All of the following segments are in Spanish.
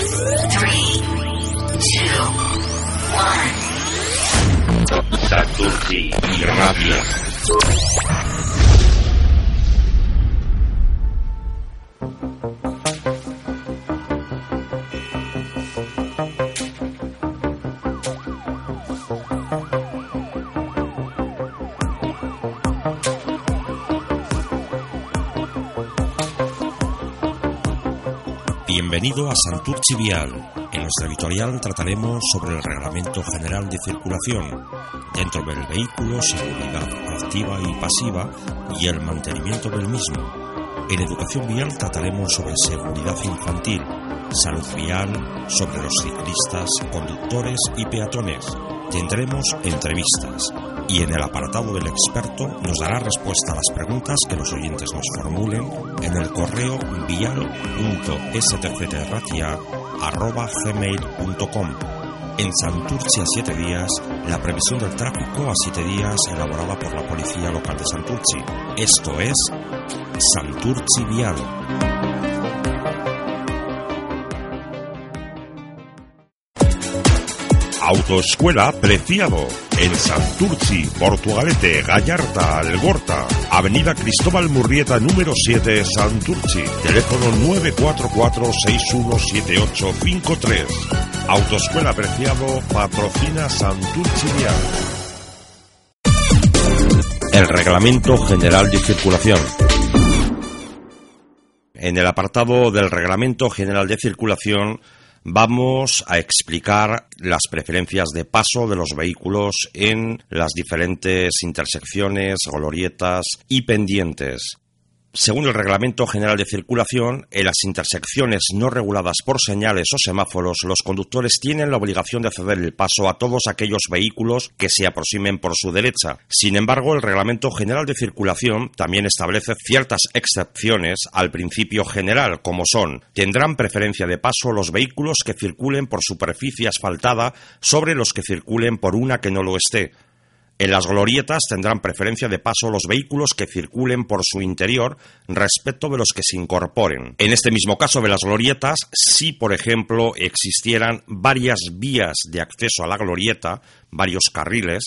three, two, one. Satu Bienvenido a Santurci Vial. En nuestra editorial trataremos sobre el Reglamento General de Circulación, dentro del vehículo, seguridad activa y pasiva y el mantenimiento del mismo. En educación vial trataremos sobre seguridad infantil, salud vial, sobre los ciclistas, conductores y peatones. Tendremos entrevistas y en el apartado del experto nos dará respuesta a las preguntas que los oyentes nos formulen en el correo vial.stftratia.gmail.com En Santurci a 7 días, la previsión del tráfico a 7 días elaborada por la Policía Local de Santurci. Esto es Santurci Vial. Autoescuela Preciado, en Santurci, Portugalete, Gallarta, Algorta, Avenida Cristóbal Murrieta número 7, Santurci, teléfono 944-617853. Autoescuela Preciado patrocina Santurci. El Reglamento General de Circulación. En el apartado del Reglamento General de Circulación vamos a explicar las preferencias de paso de los vehículos en las diferentes intersecciones, glorietas y pendientes. Según el Reglamento General de Circulación, en las intersecciones no reguladas por señales o semáforos, los conductores tienen la obligación de ceder el paso a todos aquellos vehículos que se aproximen por su derecha. Sin embargo, el Reglamento General de Circulación también establece ciertas excepciones al principio general, como son tendrán preferencia de paso los vehículos que circulen por superficie asfaltada sobre los que circulen por una que no lo esté. En las glorietas tendrán preferencia de paso los vehículos que circulen por su interior respecto de los que se incorporen. En este mismo caso de las glorietas, si por ejemplo existieran varias vías de acceso a la glorieta, varios carriles,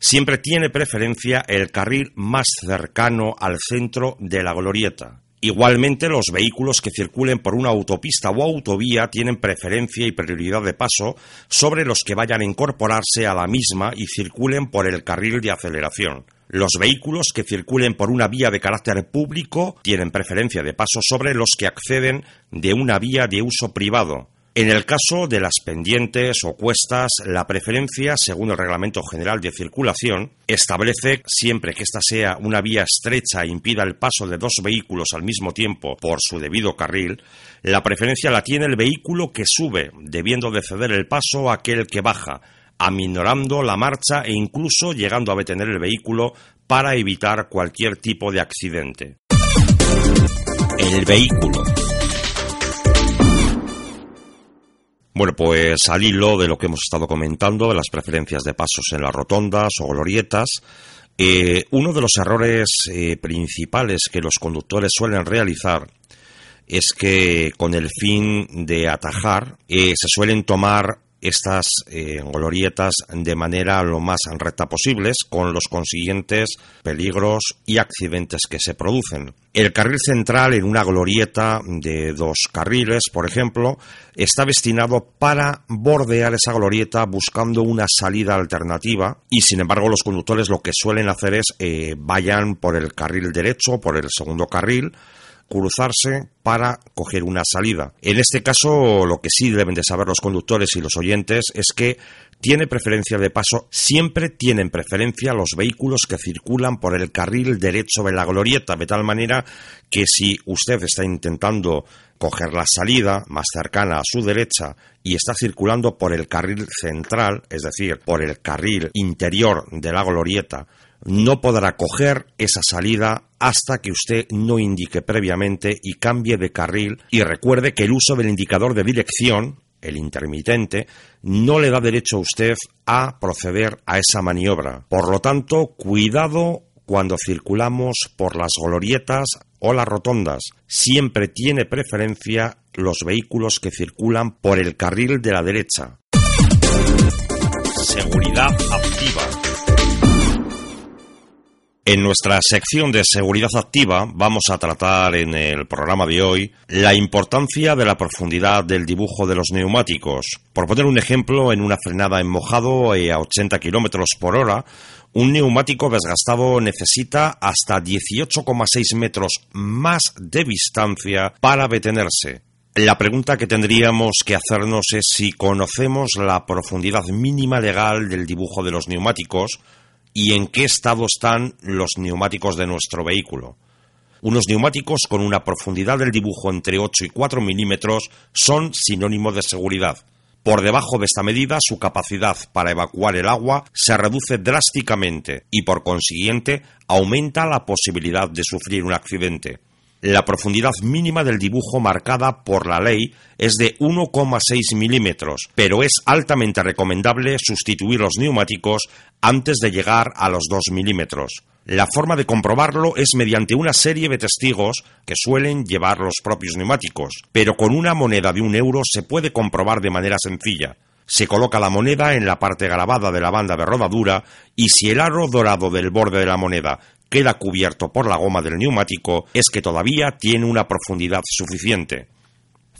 siempre tiene preferencia el carril más cercano al centro de la glorieta. Igualmente, los vehículos que circulen por una autopista o autovía tienen preferencia y prioridad de paso sobre los que vayan a incorporarse a la misma y circulen por el carril de aceleración. Los vehículos que circulen por una vía de carácter público tienen preferencia de paso sobre los que acceden de una vía de uso privado. En el caso de las pendientes o cuestas, la preferencia, según el Reglamento General de Circulación, establece siempre que ésta sea una vía estrecha e impida el paso de dos vehículos al mismo tiempo por su debido carril, la preferencia la tiene el vehículo que sube, debiendo de ceder el paso a aquel que baja, aminorando la marcha e incluso llegando a detener el vehículo para evitar cualquier tipo de accidente. El vehículo. Bueno, pues al hilo de lo que hemos estado comentando, de las preferencias de pasos en las rotondas o glorietas, eh, uno de los errores eh, principales que los conductores suelen realizar es que con el fin de atajar eh, se suelen tomar estas glorietas de manera lo más recta posibles, con los consiguientes peligros y accidentes que se producen. El carril central en una glorieta de dos carriles, por ejemplo, está destinado para bordear esa glorieta buscando una salida alternativa y sin embargo los conductores lo que suelen hacer es eh, vayan por el carril derecho, por el segundo carril, cruzarse para coger una salida. En este caso, lo que sí deben de saber los conductores y los oyentes es que tiene preferencia de paso, siempre tienen preferencia los vehículos que circulan por el carril derecho de la glorieta, de tal manera que si usted está intentando coger la salida más cercana a su derecha y está circulando por el carril central, es decir, por el carril interior de la glorieta, no podrá coger esa salida hasta que usted no indique previamente y cambie de carril y recuerde que el uso del indicador de dirección, el intermitente, no le da derecho a usted a proceder a esa maniobra. Por lo tanto, cuidado cuando circulamos por las glorietas o las rotondas. Siempre tiene preferencia los vehículos que circulan por el carril de la derecha. Seguridad activa. En nuestra sección de seguridad activa vamos a tratar en el programa de hoy la importancia de la profundidad del dibujo de los neumáticos. Por poner un ejemplo, en una frenada en mojado a 80 km por hora, un neumático desgastado necesita hasta 18,6 metros más de distancia para detenerse. La pregunta que tendríamos que hacernos es si conocemos la profundidad mínima legal del dibujo de los neumáticos y en qué estado están los neumáticos de nuestro vehículo. Unos neumáticos con una profundidad del dibujo entre 8 y 4 milímetros son sinónimo de seguridad. Por debajo de esta medida, su capacidad para evacuar el agua se reduce drásticamente y, por consiguiente, aumenta la posibilidad de sufrir un accidente. La profundidad mínima del dibujo marcada por la ley es de 1,6 milímetros, pero es altamente recomendable sustituir los neumáticos antes de llegar a los 2 milímetros. La forma de comprobarlo es mediante una serie de testigos que suelen llevar los propios neumáticos, pero con una moneda de un euro se puede comprobar de manera sencilla. Se coloca la moneda en la parte grabada de la banda de rodadura y si el aro dorado del borde de la moneda queda cubierto por la goma del neumático es que todavía tiene una profundidad suficiente.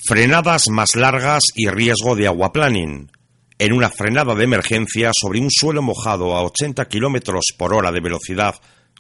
Frenadas más largas y riesgo de aguaplaning. En una frenada de emergencia sobre un suelo mojado a 80 km por hora de velocidad,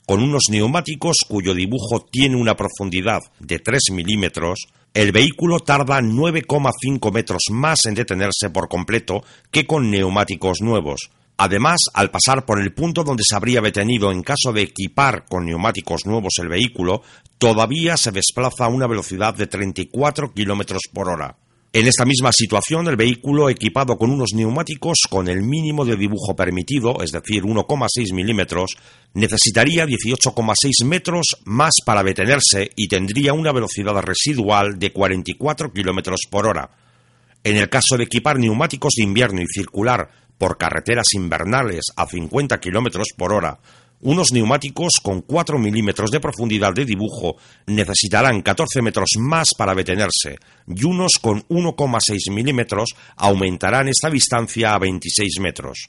con unos neumáticos cuyo dibujo tiene una profundidad de 3 milímetros, el vehículo tarda 9,5 metros más en detenerse por completo que con neumáticos nuevos, Además, al pasar por el punto donde se habría detenido en caso de equipar con neumáticos nuevos el vehículo, todavía se desplaza a una velocidad de 34 km por hora. En esta misma situación, el vehículo equipado con unos neumáticos con el mínimo de dibujo permitido, es decir, 1,6 milímetros, necesitaría 18,6 metros más para detenerse y tendría una velocidad residual de 44 km por hora. En el caso de equipar neumáticos de invierno y circular por carreteras invernales a 50 km por hora, unos neumáticos con 4 milímetros de profundidad de dibujo necesitarán 14 metros más para detenerse y unos con 1,6 milímetros aumentarán esta distancia a 26 metros.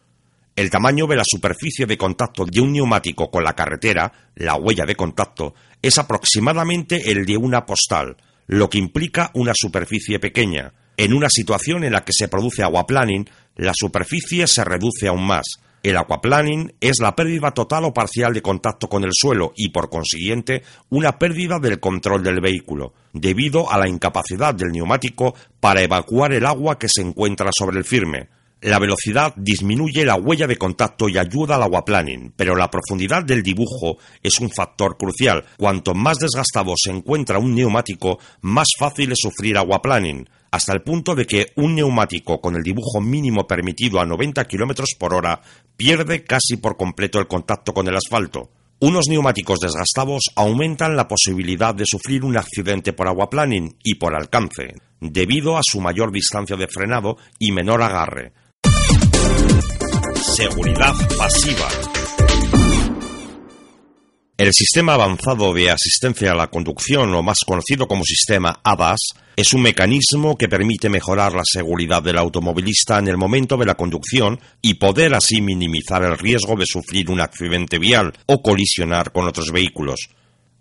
El tamaño de la superficie de contacto de un neumático con la carretera, la huella de contacto, es aproximadamente el de una postal, lo que implica una superficie pequeña. En una situación en la que se produce aguaplaning, la superficie se reduce aún más. El aquaplaning es la pérdida total o parcial de contacto con el suelo y, por consiguiente, una pérdida del control del vehículo, debido a la incapacidad del neumático para evacuar el agua que se encuentra sobre el firme. La velocidad disminuye la huella de contacto y ayuda al aguaplaning, pero la profundidad del dibujo es un factor crucial. Cuanto más desgastado se encuentra un neumático, más fácil es sufrir aguaplaning hasta el punto de que un neumático con el dibujo mínimo permitido a 90 km por hora pierde casi por completo el contacto con el asfalto. Unos neumáticos desgastados aumentan la posibilidad de sufrir un accidente por aguaplaning y por alcance, debido a su mayor distancia de frenado y menor agarre. Seguridad pasiva. El sistema avanzado de asistencia a la conducción, o más conocido como sistema ADAS, es un mecanismo que permite mejorar la seguridad del automovilista en el momento de la conducción y poder así minimizar el riesgo de sufrir un accidente vial o colisionar con otros vehículos.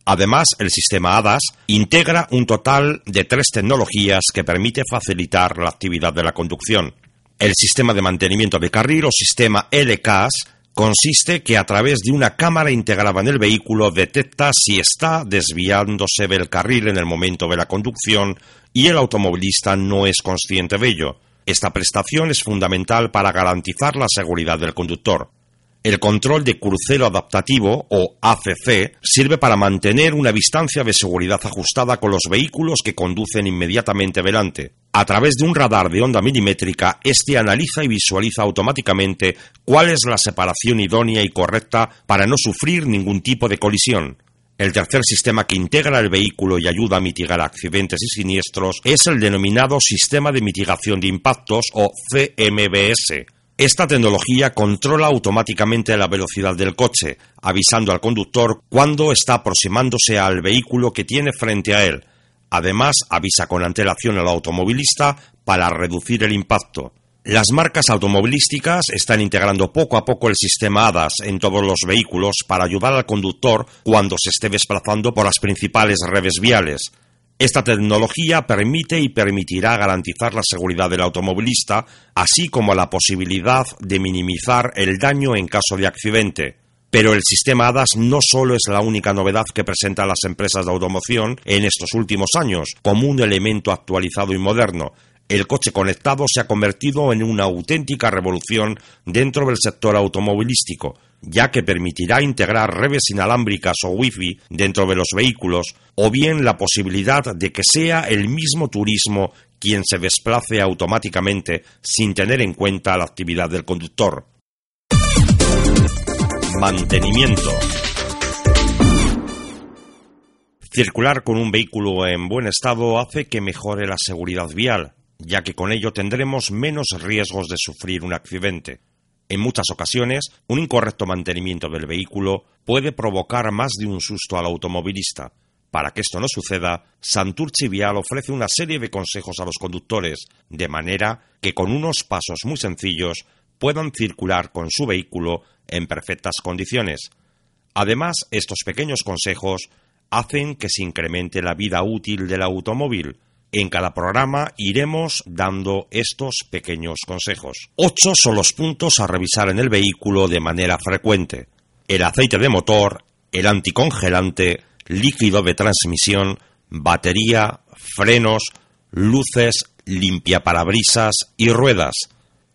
Además, el sistema ADAS integra un total de tres tecnologías que permite facilitar la actividad de la conducción. El sistema de mantenimiento de carril o sistema LCAS consiste que a través de una cámara integrada en el vehículo detecta si está desviándose del carril en el momento de la conducción y el automovilista no es consciente de ello. Esta prestación es fundamental para garantizar la seguridad del conductor. El control de crucero adaptativo, o ACC, sirve para mantener una distancia de seguridad ajustada con los vehículos que conducen inmediatamente delante. A través de un radar de onda milimétrica, este analiza y visualiza automáticamente cuál es la separación idónea y correcta para no sufrir ningún tipo de colisión. El tercer sistema que integra el vehículo y ayuda a mitigar accidentes y siniestros es el denominado Sistema de Mitigación de Impactos o CMBS. Esta tecnología controla automáticamente la velocidad del coche, avisando al conductor cuando está aproximándose al vehículo que tiene frente a él. Además, avisa con antelación al automovilista para reducir el impacto. Las marcas automovilísticas están integrando poco a poco el sistema ADAS en todos los vehículos para ayudar al conductor cuando se esté desplazando por las principales redes viales. Esta tecnología permite y permitirá garantizar la seguridad del automovilista, así como la posibilidad de minimizar el daño en caso de accidente. Pero el sistema ADAS no solo es la única novedad que presentan las empresas de automoción en estos últimos años, como un elemento actualizado y moderno. El coche conectado se ha convertido en una auténtica revolución dentro del sector automovilístico, ya que permitirá integrar redes inalámbricas o wifi dentro de los vehículos, o bien la posibilidad de que sea el mismo turismo quien se desplace automáticamente sin tener en cuenta la actividad del conductor. Mantenimiento. Circular con un vehículo en buen estado hace que mejore la seguridad vial, ya que con ello tendremos menos riesgos de sufrir un accidente. En muchas ocasiones, un incorrecto mantenimiento del vehículo puede provocar más de un susto al automovilista. Para que esto no suceda, Santurci Vial ofrece una serie de consejos a los conductores, de manera que con unos pasos muy sencillos puedan circular con su vehículo en perfectas condiciones. Además, estos pequeños consejos hacen que se incremente la vida útil del automóvil, en cada programa iremos dando estos pequeños consejos. Ocho son los puntos a revisar en el vehículo de manera frecuente. El aceite de motor, el anticongelante, líquido de transmisión, batería, frenos, luces, limpiaparabrisas y ruedas.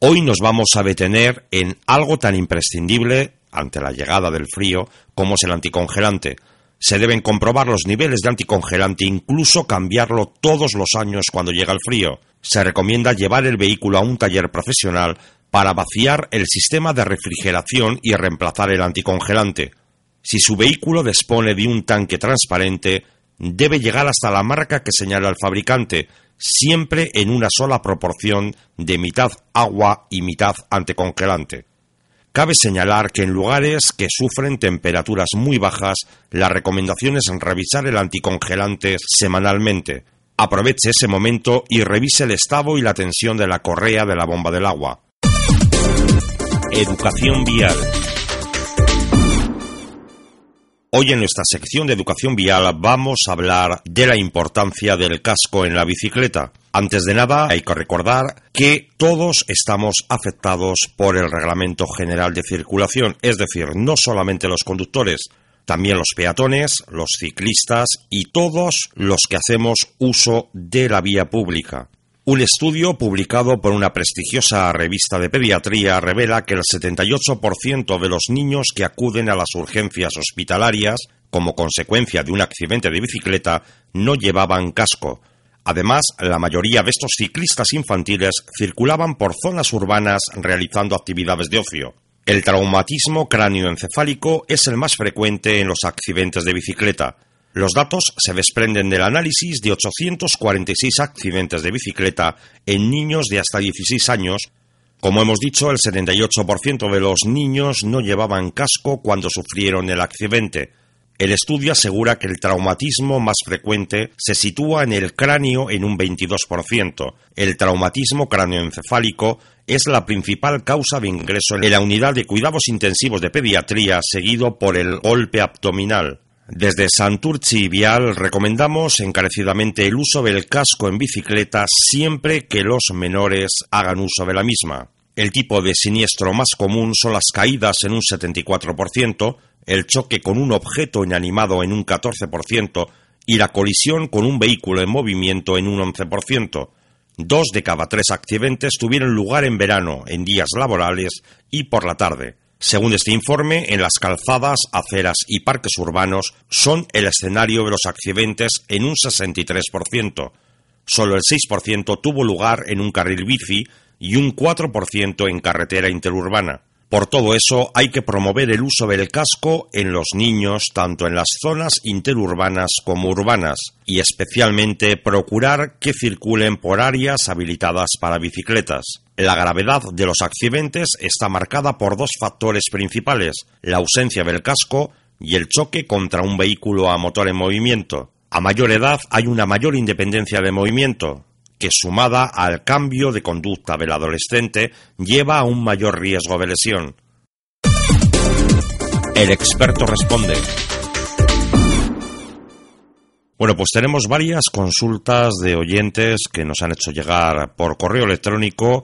Hoy nos vamos a detener en algo tan imprescindible ante la llegada del frío como es el anticongelante. Se deben comprobar los niveles de anticongelante, incluso cambiarlo todos los años cuando llega el frío. Se recomienda llevar el vehículo a un taller profesional para vaciar el sistema de refrigeración y reemplazar el anticongelante. Si su vehículo dispone de un tanque transparente, debe llegar hasta la marca que señala el fabricante, siempre en una sola proporción de mitad agua y mitad anticongelante. Cabe señalar que en lugares que sufren temperaturas muy bajas, la recomendación es revisar el anticongelante semanalmente. Aproveche ese momento y revise el estado y la tensión de la correa de la bomba del agua. Educación vial. Hoy en nuestra sección de educación vial vamos a hablar de la importancia del casco en la bicicleta. Antes de nada, hay que recordar que todos estamos afectados por el Reglamento General de Circulación, es decir, no solamente los conductores, también los peatones, los ciclistas y todos los que hacemos uso de la vía pública. Un estudio publicado por una prestigiosa revista de pediatría revela que el 78% de los niños que acuden a las urgencias hospitalarias como consecuencia de un accidente de bicicleta no llevaban casco, Además, la mayoría de estos ciclistas infantiles circulaban por zonas urbanas realizando actividades de ocio. El traumatismo cráneoencefálico es el más frecuente en los accidentes de bicicleta. Los datos se desprenden del análisis de 846 accidentes de bicicleta en niños de hasta 16 años. Como hemos dicho, el 78% de los niños no llevaban casco cuando sufrieron el accidente. El estudio asegura que el traumatismo más frecuente se sitúa en el cráneo en un 22%. El traumatismo cráneoencefálico es la principal causa de ingreso en la unidad de cuidados intensivos de pediatría, seguido por el golpe abdominal. Desde Santurci Vial recomendamos encarecidamente el uso del casco en bicicleta siempre que los menores hagan uso de la misma. El tipo de siniestro más común son las caídas en un 74%, el choque con un objeto inanimado en un 14% y la colisión con un vehículo en movimiento en un 11%. Dos de cada tres accidentes tuvieron lugar en verano, en días laborales y por la tarde. Según este informe, en las calzadas, aceras y parques urbanos son el escenario de los accidentes en un 63%. Solo el 6% tuvo lugar en un carril bici y un 4% en carretera interurbana. Por todo eso, hay que promover el uso del casco en los niños, tanto en las zonas interurbanas como urbanas, y especialmente procurar que circulen por áreas habilitadas para bicicletas. La gravedad de los accidentes está marcada por dos factores principales, la ausencia del casco y el choque contra un vehículo a motor en movimiento. A mayor edad hay una mayor independencia de movimiento, que sumada al cambio de conducta del adolescente lleva a un mayor riesgo de lesión. El experto responde. Bueno, pues tenemos varias consultas de oyentes que nos han hecho llegar por correo electrónico.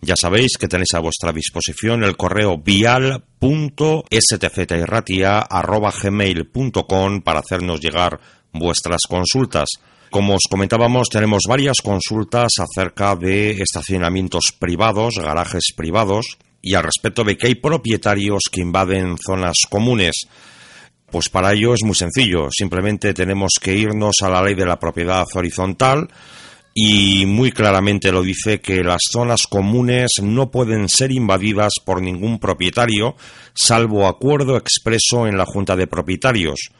Ya sabéis que tenéis a vuestra disposición el correo vial.stzirratia.gmail.com para hacernos llegar vuestras consultas. Como os comentábamos, tenemos varias consultas acerca de estacionamientos privados, garajes privados, y al respecto de que hay propietarios que invaden zonas comunes. Pues para ello es muy sencillo, simplemente tenemos que irnos a la ley de la propiedad horizontal y muy claramente lo dice que las zonas comunes no pueden ser invadidas por ningún propietario salvo acuerdo expreso en la Junta de Propietarios.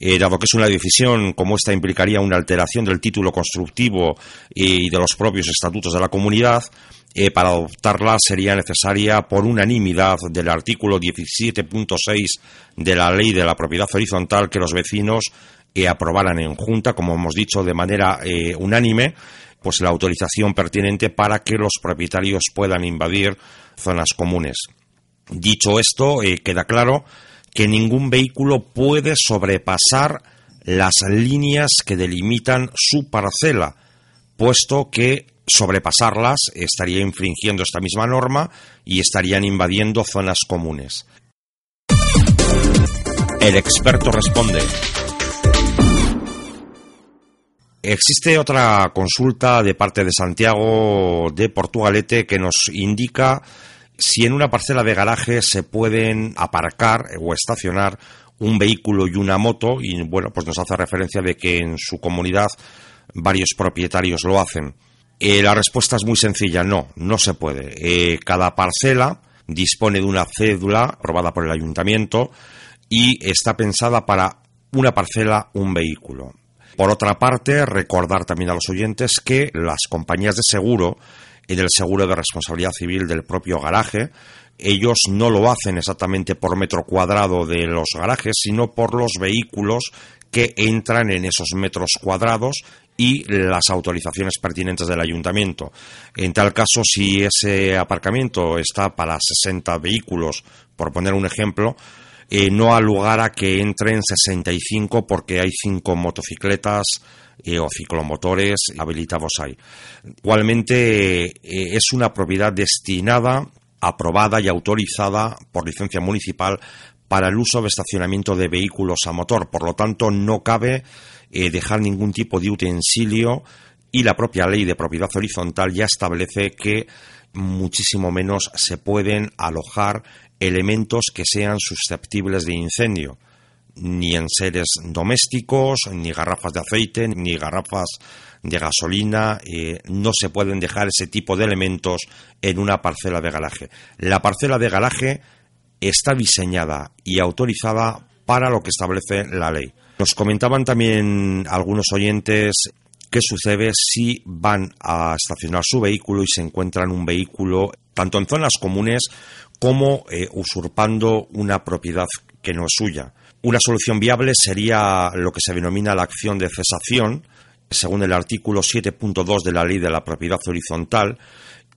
Eh, dado que es una decisión como esta implicaría una alteración del título constructivo y de los propios estatutos de la comunidad, eh, para adoptarla sería necesaria por unanimidad del artículo 17.6 de la ley de la propiedad horizontal que los vecinos eh, aprobaran en junta, como hemos dicho, de manera unánime, pues la autorización pertinente para que los propietarios puedan invadir zonas comunes. Dicho esto, queda claro que ningún vehículo puede sobrepasar las líneas que delimitan su parcela, puesto que sobrepasarlas estaría infringiendo esta misma norma y estarían invadiendo zonas comunes. El experto responde. Existe otra consulta de parte de Santiago de Portugalete que nos indica si en una parcela de garaje se pueden aparcar o estacionar un vehículo y una moto, y bueno, pues nos hace referencia de que en su comunidad varios propietarios lo hacen. Eh, la respuesta es muy sencilla, no, no se puede. Eh, cada parcela dispone de una cédula aprobada por el ayuntamiento y está pensada para una parcela, un vehículo. Por otra parte, recordar también a los oyentes que las compañías de seguro y del seguro de responsabilidad civil del propio garaje. Ellos no lo hacen exactamente por metro cuadrado de los garajes, sino por los vehículos que entran en esos metros cuadrados y las autorizaciones pertinentes del ayuntamiento. En tal caso, si ese aparcamiento está para 60 vehículos, por poner un ejemplo, eh, no ha lugar a que entren 65 porque hay cinco motocicletas eh, o ciclomotores habilitados hay. Igualmente, eh, es una propiedad destinada, aprobada y autorizada por licencia municipal para el uso de estacionamiento de vehículos a motor. Por lo tanto, no cabe eh, dejar ningún tipo de utensilio y la propia ley de propiedad horizontal ya establece que muchísimo menos se pueden alojar elementos que sean susceptibles de incendio ni en seres domésticos, ni garrafas de aceite, ni garrafas de gasolina. Eh, no se pueden dejar ese tipo de elementos en una parcela de garaje. La parcela de garaje está diseñada y autorizada para lo que establece la ley. Nos comentaban también algunos oyentes qué sucede si van a estacionar su vehículo y se encuentran un vehículo tanto en zonas comunes como eh, usurpando una propiedad que no es suya. Una solución viable sería lo que se denomina la acción de cesación, según el artículo 7.2 de la Ley de la Propiedad Horizontal,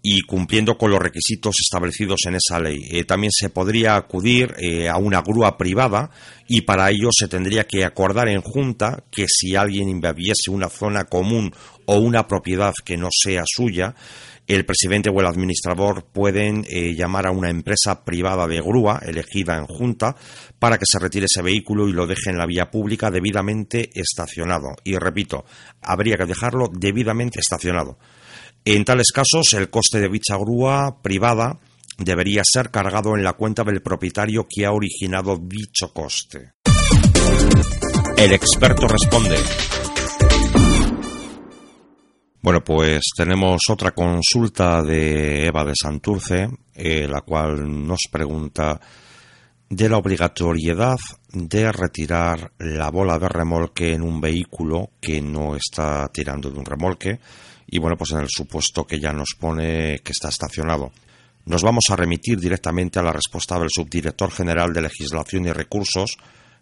y cumpliendo con los requisitos establecidos en esa ley. Eh, también se podría acudir eh, a una grúa privada y para ello se tendría que acordar en junta que si alguien invadiese una zona común o una propiedad que no sea suya, el presidente o el administrador pueden eh, llamar a una empresa privada de grúa elegida en junta para que se retire ese vehículo y lo deje en la vía pública debidamente estacionado. Y repito, habría que dejarlo debidamente estacionado. En tales casos, el coste de dicha grúa privada debería ser cargado en la cuenta del propietario que ha originado dicho coste. El experto responde. Bueno, pues tenemos otra consulta de Eva de Santurce, eh, la cual nos pregunta de la obligatoriedad de retirar la bola de remolque en un vehículo que no está tirando de un remolque y bueno, pues en el supuesto que ya nos pone que está estacionado. Nos vamos a remitir directamente a la respuesta del subdirector general de Legislación y Recursos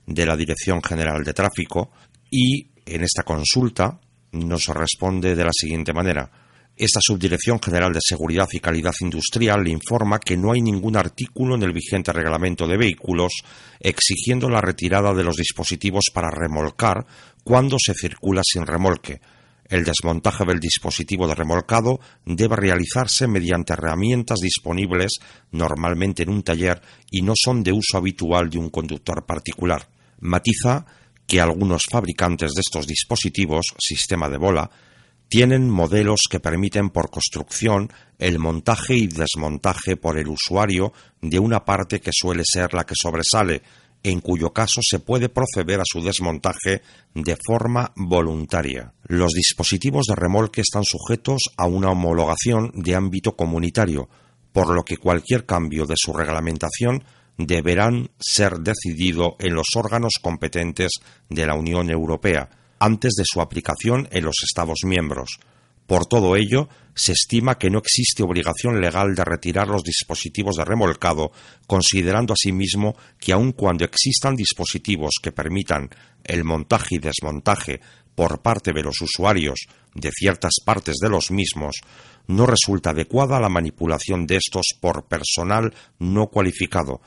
de la Dirección General de Tráfico y en esta consulta nos responde de la siguiente manera. Esta Subdirección General de Seguridad y Calidad Industrial le informa que no hay ningún artículo en el vigente reglamento de vehículos exigiendo la retirada de los dispositivos para remolcar cuando se circula sin remolque. El desmontaje del dispositivo de remolcado debe realizarse mediante herramientas disponibles normalmente en un taller y no son de uso habitual de un conductor particular. Matiza que algunos fabricantes de estos dispositivos, sistema de bola, tienen modelos que permiten por construcción el montaje y desmontaje por el usuario de una parte que suele ser la que sobresale, en cuyo caso se puede proceder a su desmontaje de forma voluntaria. Los dispositivos de remolque están sujetos a una homologación de ámbito comunitario, por lo que cualquier cambio de su reglamentación deberán ser decidido en los órganos competentes de la Unión Europea antes de su aplicación en los Estados miembros. Por todo ello, se estima que no existe obligación legal de retirar los dispositivos de remolcado, considerando asimismo que aun cuando existan dispositivos que permitan el montaje y desmontaje por parte de los usuarios de ciertas partes de los mismos, no resulta adecuada la manipulación de estos por personal no cualificado,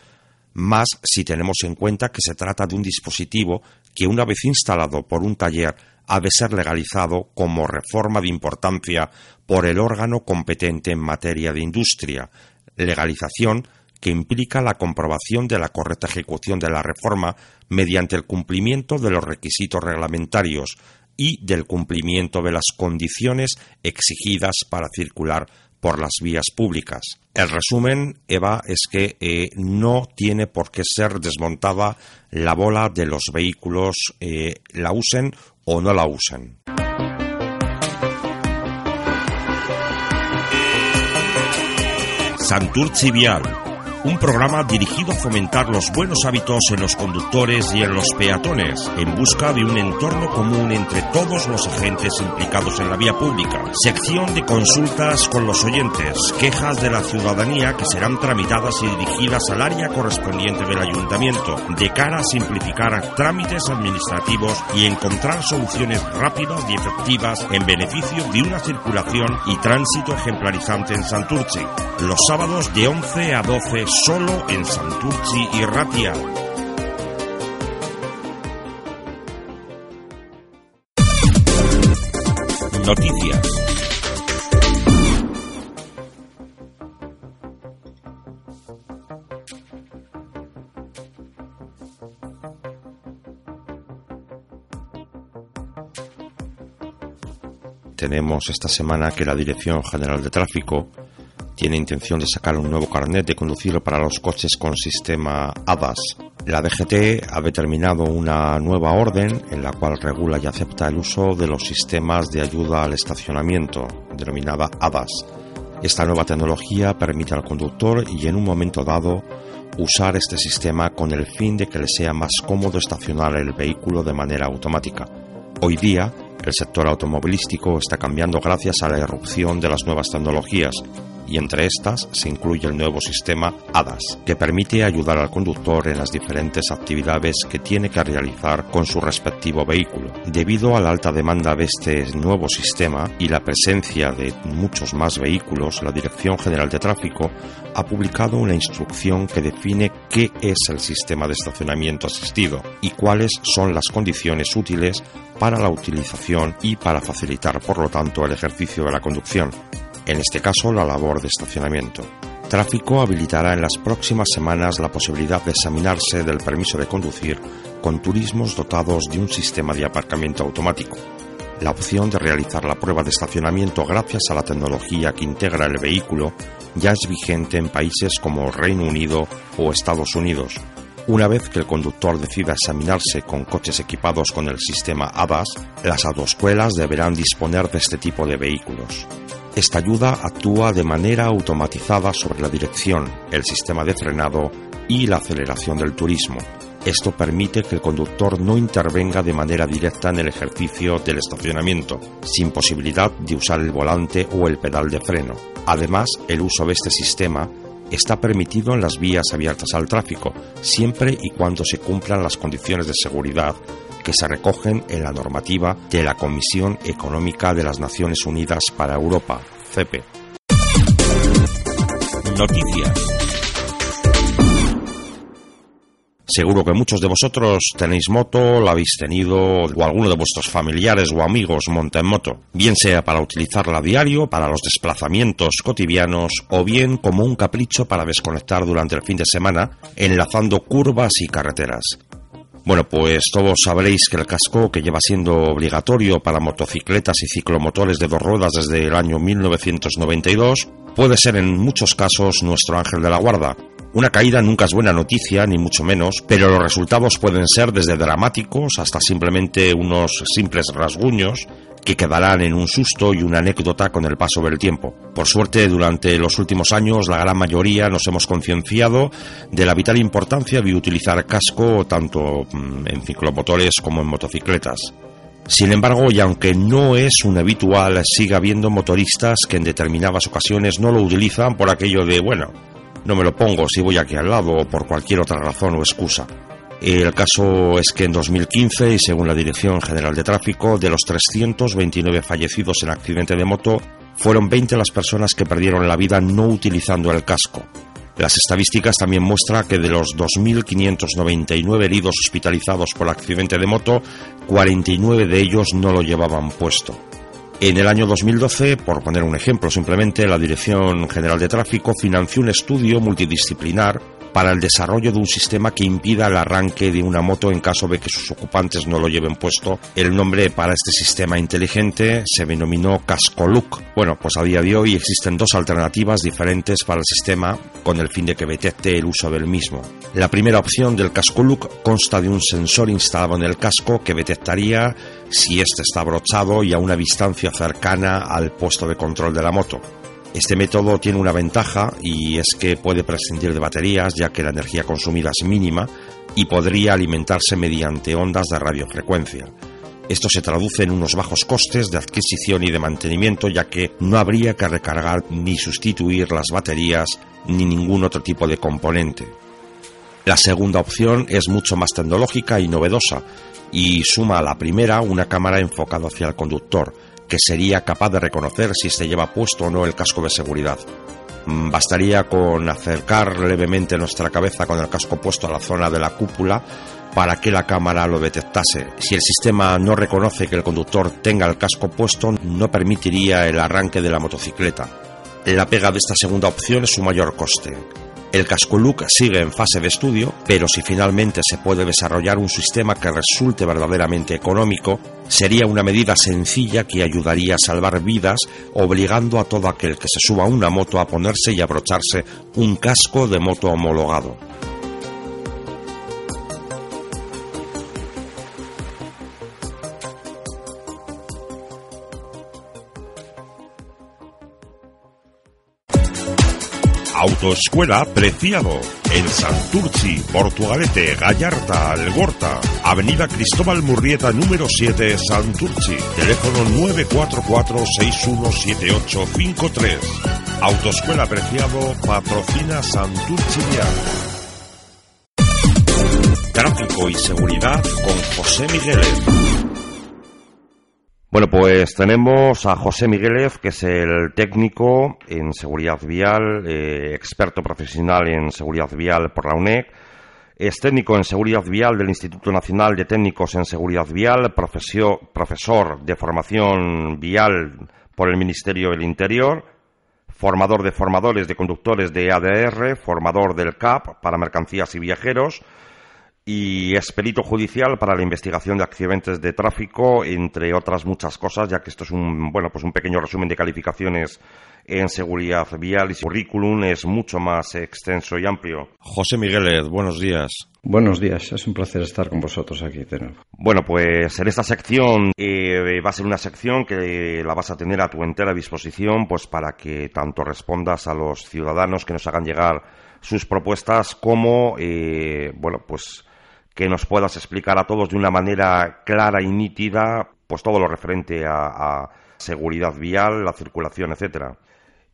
más si tenemos en cuenta que se trata de un dispositivo que una vez instalado por un taller ha de ser legalizado como reforma de importancia por el órgano competente en materia de industria, legalización que implica la comprobación de la correcta ejecución de la reforma mediante el cumplimiento de los requisitos reglamentarios y del cumplimiento de las condiciones exigidas para circular por las vías públicas. El resumen, Eva, es que eh, no tiene por qué ser desmontada la bola de los vehículos, eh, la usen o no la usen. Santurci Vial un programa dirigido a fomentar los buenos hábitos en los conductores y en los peatones, en busca de un entorno común entre todos los agentes implicados en la vía pública. Sección de consultas con los oyentes, quejas de la ciudadanía que serán tramitadas y dirigidas al área correspondiente del ayuntamiento, de cara a simplificar trámites administrativos y encontrar soluciones rápidas y efectivas en beneficio de una circulación y tránsito ejemplarizante en Santurce. Los sábados de 11 a 12 solo en Santurci y Ratia. Noticias. Tenemos esta semana que la Dirección General de Tráfico tiene intención de sacar un nuevo carnet de conducir para los coches con sistema ADAS. La DGT ha determinado una nueva orden en la cual regula y acepta el uso de los sistemas de ayuda al estacionamiento, denominada ADAS. Esta nueva tecnología permite al conductor y en un momento dado usar este sistema con el fin de que le sea más cómodo estacionar el vehículo de manera automática. Hoy día, el sector automovilístico está cambiando gracias a la irrupción de las nuevas tecnologías y entre estas se incluye el nuevo sistema ADAS, que permite ayudar al conductor en las diferentes actividades que tiene que realizar con su respectivo vehículo. Debido a la alta demanda de este nuevo sistema y la presencia de muchos más vehículos, la Dirección General de Tráfico ha publicado una instrucción que define qué es el sistema de estacionamiento asistido y cuáles son las condiciones útiles para la utilización y para facilitar, por lo tanto, el ejercicio de la conducción, en este caso la labor de estacionamiento. Tráfico habilitará en las próximas semanas la posibilidad de examinarse del permiso de conducir con turismos dotados de un sistema de aparcamiento automático. La opción de realizar la prueba de estacionamiento gracias a la tecnología que integra el vehículo ya es vigente en países como Reino Unido o Estados Unidos, una vez que el conductor decida examinarse con coches equipados con el sistema ADAS, las autoescuelas deberán disponer de este tipo de vehículos. Esta ayuda actúa de manera automatizada sobre la dirección, el sistema de frenado y la aceleración del turismo. Esto permite que el conductor no intervenga de manera directa en el ejercicio del estacionamiento, sin posibilidad de usar el volante o el pedal de freno. Además, el uso de este sistema está permitido en las vías abiertas al tráfico, siempre y cuando se cumplan las condiciones de seguridad que se recogen en la normativa de la Comisión Económica de las Naciones Unidas para Europa, CEPE. Noticias. Seguro que muchos de vosotros tenéis moto, la habéis tenido, o alguno de vuestros familiares o amigos monta en moto, bien sea para utilizarla a diario, para los desplazamientos cotidianos, o bien como un capricho para desconectar durante el fin de semana, enlazando curvas y carreteras. Bueno, pues todos sabréis que el casco, que lleva siendo obligatorio para motocicletas y ciclomotores de dos ruedas desde el año 1992, puede ser en muchos casos nuestro ángel de la guarda, una caída nunca es buena noticia, ni mucho menos, pero los resultados pueden ser desde dramáticos hasta simplemente unos simples rasguños que quedarán en un susto y una anécdota con el paso del tiempo. Por suerte, durante los últimos años, la gran mayoría nos hemos concienciado de la vital importancia de utilizar casco tanto mm, en ciclomotores como en motocicletas. Sin embargo, y aunque no es un habitual, sigue habiendo motoristas que en determinadas ocasiones no lo utilizan por aquello de, bueno, no me lo pongo si voy aquí al lado o por cualquier otra razón o excusa. El caso es que en 2015, y según la Dirección General de Tráfico, de los 329 fallecidos en accidente de moto, fueron 20 las personas que perdieron la vida no utilizando el casco. Las estadísticas también muestran que de los 2.599 heridos hospitalizados por accidente de moto, 49 de ellos no lo llevaban puesto. En el año 2012, por poner un ejemplo simplemente, la Dirección General de Tráfico financió un estudio multidisciplinar para el desarrollo de un sistema que impida el arranque de una moto en caso de que sus ocupantes no lo lleven puesto. El nombre para este sistema inteligente se denominó Casco-Look. Bueno, pues a día de hoy existen dos alternativas diferentes para el sistema con el fin de que detecte el uso del mismo. La primera opción del Casco-Look consta de un sensor instalado en el casco que detectaría si éste está abrochado y a una distancia cercana al puesto de control de la moto. Este método tiene una ventaja y es que puede prescindir de baterías ya que la energía consumida es mínima y podría alimentarse mediante ondas de radiofrecuencia. Esto se traduce en unos bajos costes de adquisición y de mantenimiento ya que no habría que recargar ni sustituir las baterías ni ningún otro tipo de componente. La segunda opción es mucho más tecnológica y novedosa y suma a la primera una cámara enfocada hacia el conductor, que sería capaz de reconocer si se lleva puesto o no el casco de seguridad. Mm, bastaría con acercar levemente nuestra cabeza con el casco puesto a la zona de la cúpula para que la cámara lo detectase. Si el sistema no reconoce que el conductor tenga el casco puesto, no permitiría el arranque de la motocicleta. La pega de esta segunda opción es su mayor coste. El casco look sigue en fase de estudio, pero si finalmente se puede desarrollar un sistema que resulte verdaderamente económico, sería una medida sencilla que ayudaría a salvar vidas, obligando a todo aquel que se suba a una moto a ponerse y abrocharse un casco de moto homologado. Autoescuela Preciado, en Santurci, Portugalete, Gallarta, Algorta, Avenida Cristóbal Murrieta número 7, Santurci, teléfono 944 617853 Autoescuela Apreciado patrocina Santurchi Vial. Tráfico y seguridad con José Migueles. Bueno, pues tenemos a José Migueles, que es el técnico en seguridad vial, eh, experto profesional en seguridad vial por la UNED. Es técnico en seguridad vial del Instituto Nacional de Técnicos en Seguridad Vial, profesor de formación vial por el Ministerio del Interior, formador de formadores de conductores de ADR, formador del CAP para mercancías y viajeros, y es perito judicial para la investigación de accidentes de tráfico, entre otras muchas cosas, ya que esto es un, bueno, pues un pequeño resumen de calificaciones en seguridad vial y su currículum es mucho más extenso y amplio. José Migueles, buenos días. Buenos días, es un placer estar con vosotros aquí de nuevo. Bueno, pues en esta sección eh, va a ser una sección que la vas a tener a tu entera disposición, pues para que tanto respondas a los ciudadanos que nos hagan llegar sus propuestas como, eh, bueno, pues que nos puedas explicar a todos de una manera clara y nítida, pues todo lo referente a, seguridad vial, la circulación, etcétera.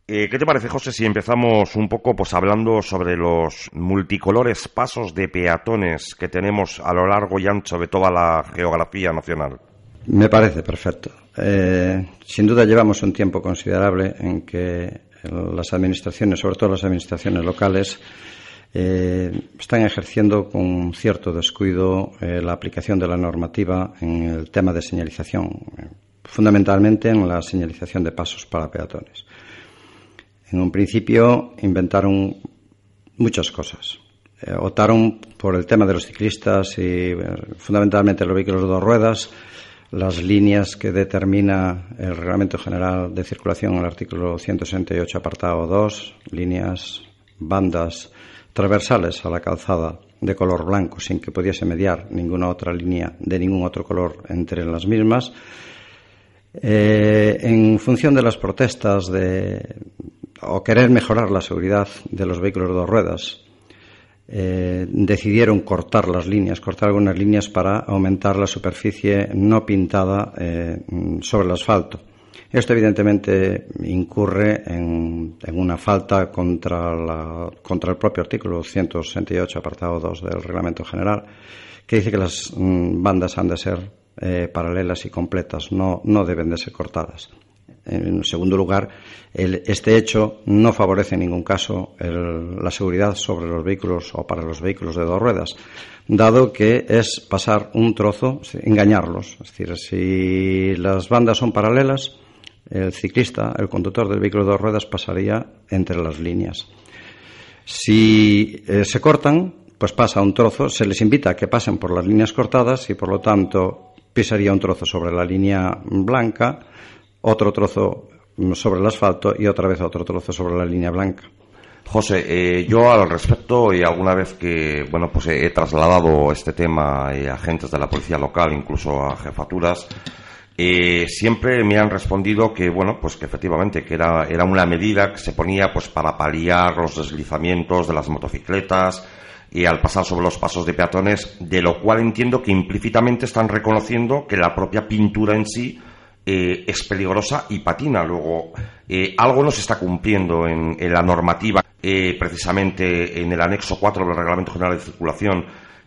Eh, ¿Qué te parece, José, si empezamos un poco pues hablando sobre los multicolores pasos de peatones que tenemos a lo largo y ancho de toda la geografía nacional? Me parece perfecto. Eh, sin duda llevamos un tiempo considerable en que las administraciones, sobre todo las administraciones locales, eh, están ejerciendo con cierto descuido eh, la aplicación de la normativa en el tema de señalización, eh, fundamentalmente en la señalización de pasos para peatones. En un principio inventaron muchas cosas. optaron por el tema de los ciclistas y fundamentalmente los vehículos de dos ruedas, las líneas que determina el Reglamento General de Circulación, el artículo 168, apartado 2, líneas, bandas, transversales a la calzada de color blanco sin que pudiese mediar ninguna otra línea de ningún otro color entre las mismas. Eh, en función de las protestas de, o querer mejorar la seguridad de los vehículos de dos ruedas, eh, decidieron cortar las líneas, cortar algunas líneas para aumentar la superficie no pintada eh, sobre el asfalto. Esto evidentemente incurre en, una falta contra, el propio artículo 168, apartado 2 del Reglamento General, que dice que las mm, bandas han de ser eh, paralelas y completas, no, deben de ser cortadas. En segundo lugar, este hecho no favorece en ningún caso la seguridad sobre los vehículos o para los vehículos de dos ruedas, dado que es pasar un trozo, engañarlos. Es decir, si las bandas son paralelas, el ciclista, el conductor del vehículo de dos ruedas, pasaría entre las líneas. Si eh, se cortan, pues pasa un trozo, se les invita a que pasen por las líneas cortadas y por lo tanto pisaría un trozo sobre la línea blanca, otro trozo sobre el asfalto y otra vez otro trozo sobre la línea blanca. José, eh, yo al respecto y alguna vez que bueno pues he trasladado este tema a agentes de la policía local, incluso a jefaturas, eh, siempre me han respondido que bueno pues que efectivamente que era, era una medida que se ponía pues para paliar los deslizamientos de las motocicletas y al pasar sobre los pasos de peatones de lo cual entiendo que implícitamente están reconociendo que la propia pintura en sí eh, es peligrosa y patina. Luego eh, algo no se está cumpliendo en, en la normativa precisamente en el anexo 4 del reglamento general de circulación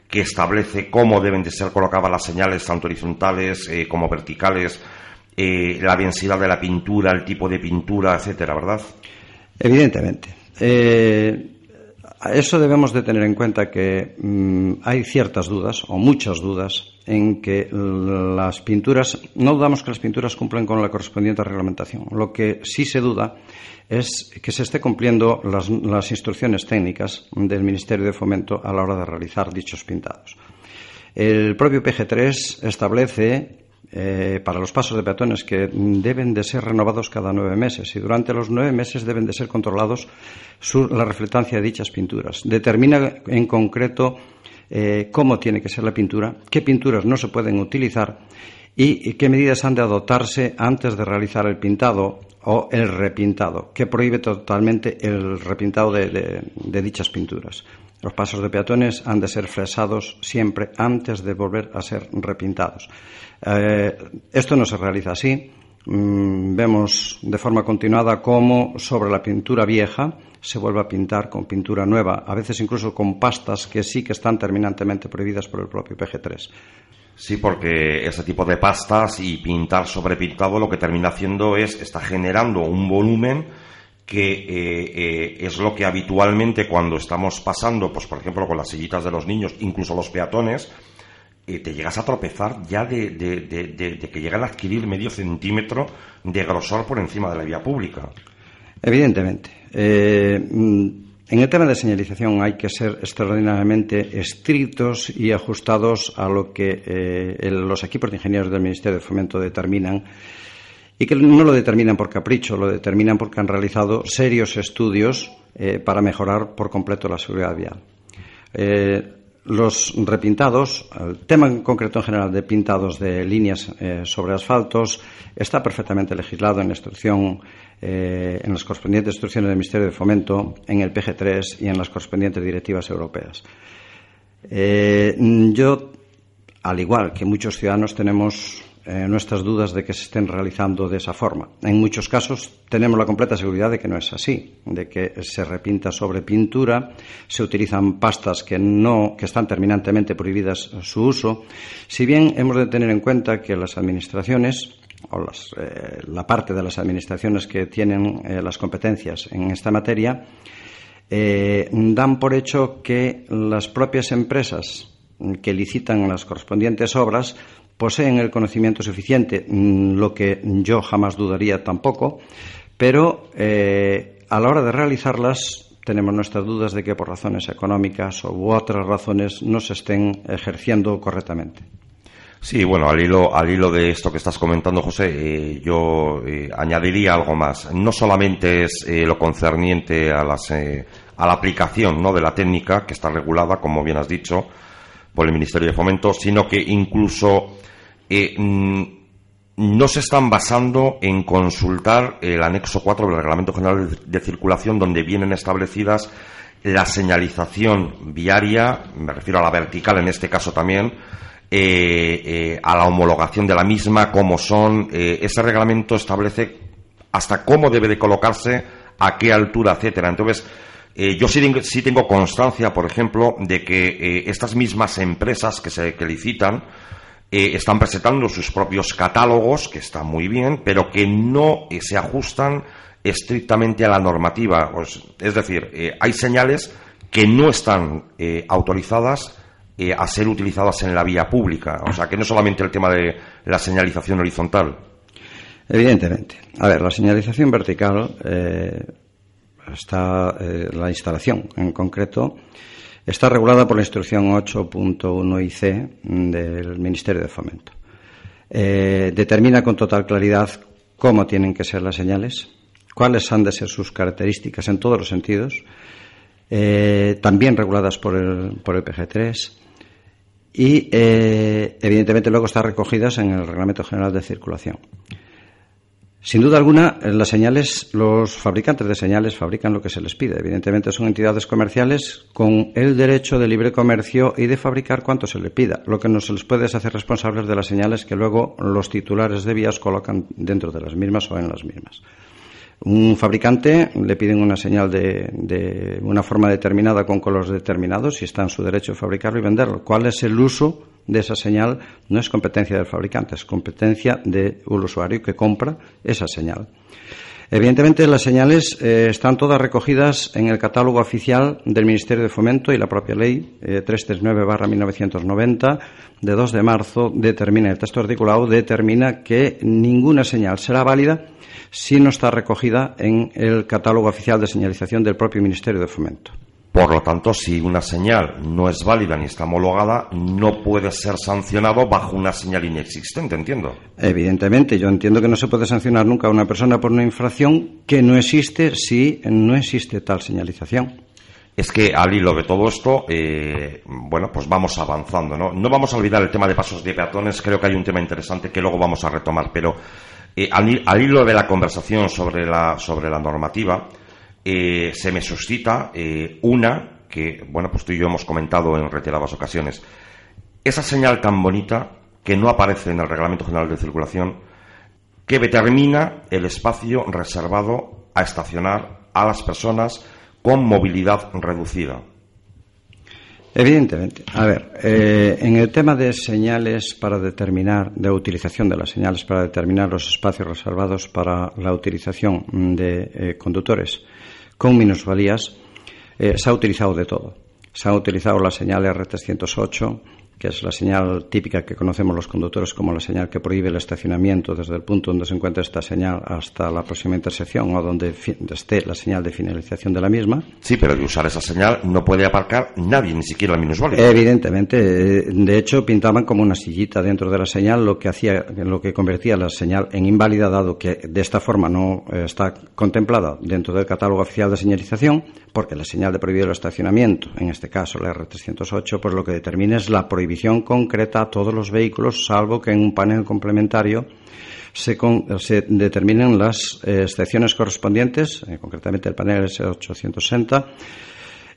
que establece cómo deben de ser colocadas las señales, tanto horizontales eh, como verticales, eh, la densidad de la pintura, el tipo de pintura, etcétera, ¿verdad? Evidentemente. Eh, eso debemos de tener en cuenta que mm, hay ciertas dudas, o muchas dudas, en que las pinturas, no dudamos que las pinturas cumplen con la correspondiente reglamentación. Lo que sí se duda es que se esté cumpliendo las, instrucciones técnicas del Ministerio de Fomento a la hora de realizar dichos pintados. El propio PG3 establece eh, para los pasos de peatones que deben de ser renovados cada nueve meses y durante los nueve meses deben de ser controlados la reflectancia de dichas pinturas. Determina en concreto eh, cómo tiene que ser la pintura, qué pinturas no se pueden utilizar y qué medidas han de adoptarse antes de realizar el pintado o el repintado, que prohíbe totalmente el repintado de, dichas pinturas. Los pasos de peatones han de ser fresados siempre antes de volver a ser repintados. Eh, esto no se realiza así mm, vemos de forma continuada cómo sobre la pintura vieja se vuelve a pintar con pintura nueva, a veces incluso con pastas que sí que están terminantemente prohibidas por el propio PG3. Sí, porque ese tipo de pastas y pintar sobre pintado lo que termina haciendo es, está generando un volumen que eh, eh, es lo que habitualmente cuando estamos pasando, pues por ejemplo con las sillitas de los niños, incluso los peatones, eh, te llegas a tropezar ya de, que llegan a adquirir medio centímetro de grosor por encima de la vía pública. Evidentemente. Mm, en el tema de señalización hay que ser extraordinariamente estrictos y ajustados a lo que los equipos de ingenieros del Ministerio de Fomento determinan y que no lo determinan por capricho, lo determinan porque han realizado serios estudios eh, para mejorar por completo la seguridad vial. Eh, los repintados, el tema en concreto en general de pintados de líneas eh, sobre asfaltos está perfectamente legislado en la instrucción, en las correspondientes instrucciones del Ministerio de Fomento, en el PG3 y en las correspondientes directivas europeas. yo, al igual que muchos ciudadanos, tenemos eh, nuestras dudas de que se estén realizando de esa forma. En muchos casos tenemos la completa seguridad de que no es así, de que se repinta sobre pintura, se utilizan pastas que no que están terminantemente prohibidas su uso. Si bien hemos de tener en cuenta que las administraciones o eh, la parte de las administraciones que tienen eh, las competencias en esta materia dan por hecho que las propias empresas que licitan las correspondientes obras poseen el conocimiento suficiente, mm, lo que yo jamás dudaría tampoco, pero eh, a la hora de realizarlas tenemos nuestras dudas de que por razones económicas u otras razones no se estén ejerciendo correctamente. Sí, bueno, al hilo, al hilo de esto que estás comentando, José, eh, yo eh, añadiría algo más. No solamente es lo concerniente a, las, a la aplicación ¿no? de la técnica, que está regulada, como bien has dicho, por el Ministerio de Fomento, sino que incluso eh, mm, no se están basando en consultar el anexo 4 del Reglamento General de Circulación, donde vienen establecidas la señalización viaria, me refiero a la vertical en este caso también, eh, eh, a la homologación de la misma, cómo son. ese reglamento establece hasta cómo debe de colocarse, a qué altura, etcétera. Entonces, yo sí, tengo constancia, por ejemplo, de que estas mismas empresas que se licitan, eh, están presentando sus propios catálogos, que están muy bien, pero que no eh, se ajustan estrictamente a la normativa. Pues, es decir, eh, hay señales que no están autorizadas a ser utilizadas en la vía pública. O sea, que no solamente el tema de la señalización horizontal. Evidentemente. A ver, la señalización vertical está la instalación en concreto Está regulada por la instrucción 8.1 IC del Ministerio de Fomento. Eh, determina con total claridad cómo tienen que ser las señales, cuáles han de ser sus características en todos los sentidos, eh, también reguladas por el, por el PG3 y, eh, evidentemente, luego están recogidas en el Reglamento General de Circulación. Sin duda alguna, las señales, los fabricantes de señales fabrican lo que se les pide. Evidentemente son entidades comerciales con el derecho de libre comercio y de fabricar cuanto se les pida. Lo que no se les puede es hacer responsables de las señales que luego los titulares de vías colocan dentro de las mismas o en las mismas. Un fabricante le piden una señal de, de una forma determinada con colores determinados y está en su derecho de fabricarlo y venderlo. ¿Cuál es el uso de esa señal? No es competencia del fabricante, es competencia del usuario que compra esa señal. Evidentemente, las señales eh, están todas recogidas en el catálogo oficial del Ministerio de Fomento y la propia ley eh, 339-1990 de 2 de marzo determina, el texto articulado determina que ninguna señal será válida si no está recogida en el catálogo oficial de señalización del propio Ministerio de Fomento. Por lo tanto, si una señal no es válida ni está homologada, no puede ser sancionado bajo una señal inexistente, entiendo. Evidentemente, yo entiendo que no se puede sancionar nunca a una persona por una infracción que no existe si no existe tal señalización. Es que al hilo de todo esto, eh, bueno, pues vamos avanzando, ¿no? No vamos a olvidar el tema de pasos de peatones, creo que hay un tema interesante que luego vamos a retomar, pero eh, al, hilo de la conversación sobre la, sobre la normativa, eh, se me suscita eh, una que, bueno, pues tú y yo hemos comentado en reiteradas ocasiones. Esa señal tan bonita que no aparece en el Reglamento General de Circulación, que determina el espacio reservado a estacionar a las personas con movilidad reducida. Evidentemente. A ver, eh, en el tema de señales para determinar, de utilización de las señales para determinar los espacios reservados para la utilización de eh, conductores con minusvalías, eh, se ha utilizado de todo. Se ha utilizado la señal R308, que es la señal típica que conocemos los conductores como la señal que prohíbe el estacionamiento desde el punto donde se encuentra esta señal hasta la próxima intersección o donde esté la señal de finalización de la misma. Sí, pero de usar esa señal no puede aparcar nadie, ni siquiera el minusválido. Evidentemente. De hecho, pintaban como una sillita dentro de la señal, lo que hacía, lo que convertía la señal en inválida, dado que de esta forma no eh, está contemplada dentro del catálogo oficial de señalización, porque la señal de prohibido el estacionamiento, en este caso la R308, pues lo que determina es la prohibición concreta a todos los vehículos, salvo que en un panel complementario se, determinen las eh, excepciones correspondientes, eh, concretamente el panel S860,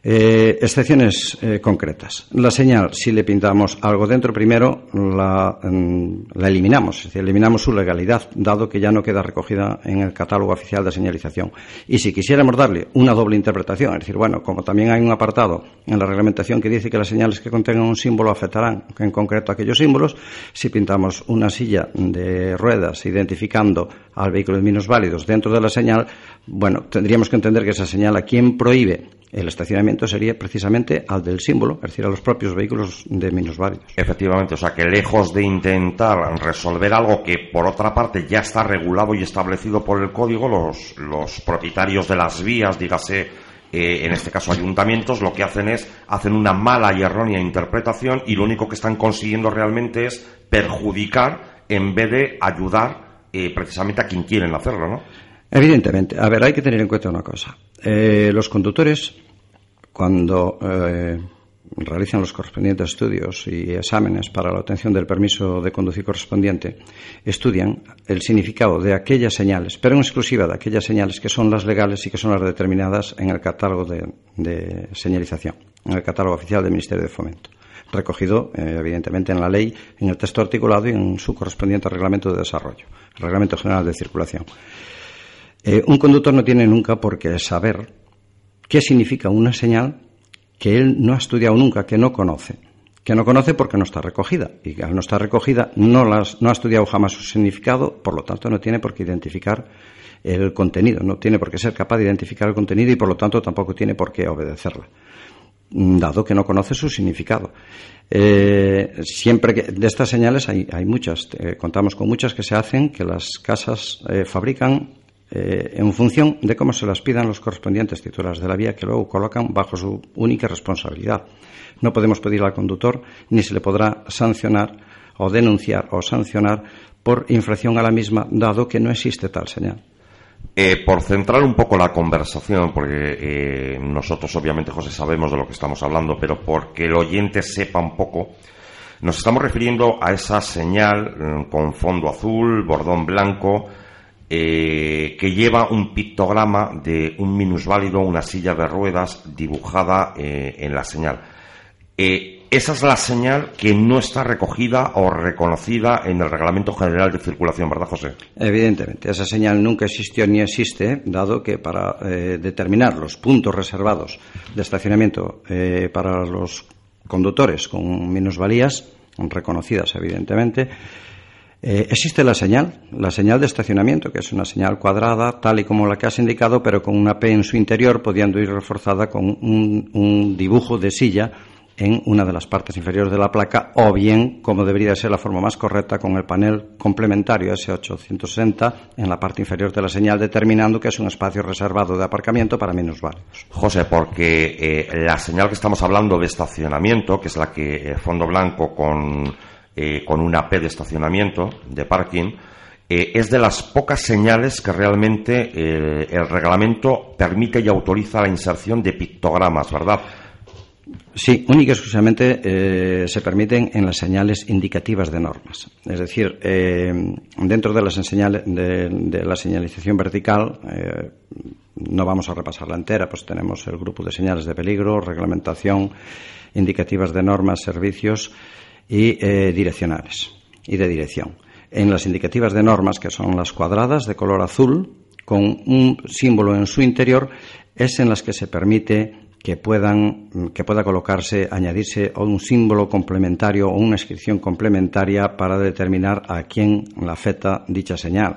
eh, excepciones eh, concretas. La señal, si le pintamos algo dentro primero, la, mm, la, eliminamos, es decir, eliminamos su legalidad, dado que ya no queda recogida en el catálogo oficial de señalización. Y si quisiéramos darle una doble interpretación, es decir, bueno, como también hay un apartado en la reglamentación que dice que las señales que contengan un símbolo afectarán en concreto a aquellos símbolos, si pintamos una silla de ruedas identificando al vehículo de minusválidos dentro de la señal, bueno, tendríamos que entender que esa señal a quien prohíbe el estacionamiento sería precisamente al del símbolo, es decir, a los propios vehículos de minusválidos. Efectivamente, o sea que lejos de intentar resolver algo que por otra parte ya está regulado y establecido por el código, los, los propietarios de las vías, dígase eh, en este caso ayuntamientos, lo que hacen es hacen una mala y errónea interpretación y lo único que están consiguiendo realmente es perjudicar en vez de ayudar eh, precisamente a quien quieren hacerlo, ¿no? Evidentemente. A ver, hay que tener en cuenta una cosa. Eh, los conductores, cuando eh, realizan los correspondientes estudios y exámenes para la obtención del permiso de conducir correspondiente, estudian el significado de aquellas señales, pero en exclusiva de aquellas señales que son las legales y que son las determinadas en el catálogo de, señalización, en el catálogo oficial del Ministerio de Fomento recogido eh, evidentemente en la ley, en el texto articulado y en su correspondiente reglamento de desarrollo, el Reglamento General de Circulación. Eh, un conductor no tiene nunca por qué saber qué significa una señal que él no ha estudiado nunca, que no conoce. Que no conoce porque no está recogida. Y al no estar recogida, no, las, no ha estudiado jamás su significado, por lo tanto no tiene por qué identificar el contenido, no tiene por qué ser capaz de identificar el contenido y por lo tanto tampoco tiene por qué obedecerla dado que no conoce su significado. Eh, siempre que de estas señales hay, hay muchas, eh, contamos con muchas que se hacen, que las casas fabrican eh, en función de cómo se las pidan los correspondientes titulares de la vía que luego colocan bajo su única responsabilidad. No podemos pedir al conductor ni se le podrá sancionar o denunciar o sancionar por infracción a la misma, dado que no existe tal señal. Eh, por centrar un poco la conversación, porque eh, nosotros obviamente, José, sabemos de lo que estamos hablando, pero porque el oyente sepa un poco, nos estamos refiriendo a esa señal mm, con fondo azul, bordón blanco, eh, que lleva un pictograma de un minusválido, una silla de ruedas dibujada eh, en la señal. Eh, esa es la señal que no está recogida o reconocida en el Reglamento General de Circulación, ¿verdad, José? Evidentemente, esa señal nunca existió ni existe, dado que para determinar los puntos reservados de estacionamiento para los conductores con minusvalías, reconocidas evidentemente, eh, existe la señal, la señal de estacionamiento, que es una señal cuadrada, tal y como la que has indicado, pero con una P en su interior, pudiendo ir reforzada con un, dibujo de silla en una de las partes inferiores de la placa, o bien, como debería ser la forma más correcta, con el panel complementario S860 en la parte inferior de la señal, determinando que es un espacio reservado de aparcamiento para minusválidos. José, porque eh, la señal que estamos hablando de estacionamiento, que es la que eh, fondo blanco con eh, con una P de estacionamiento, de parking, eh, es de las pocas señales que realmente eh, el reglamento permite y autoriza la inserción de pictogramas, ¿verdad? Sí, única y exclusivamente se permiten en las señales indicativas de normas. Es decir, dentro de, las de, de, la señalización vertical, no vamos a repasarla entera, pues tenemos el grupo de señales de peligro, reglamentación, indicativas de normas, servicios, y eh, direccionales y de dirección. en las indicativas de normas, que son las cuadradas de color azul, con un símbolo en su interior, es en las que se permite que puedan que pueda colocarse, añadirse un símbolo complementario o una inscripción complementaria para determinar a quién la afecta dicha señal.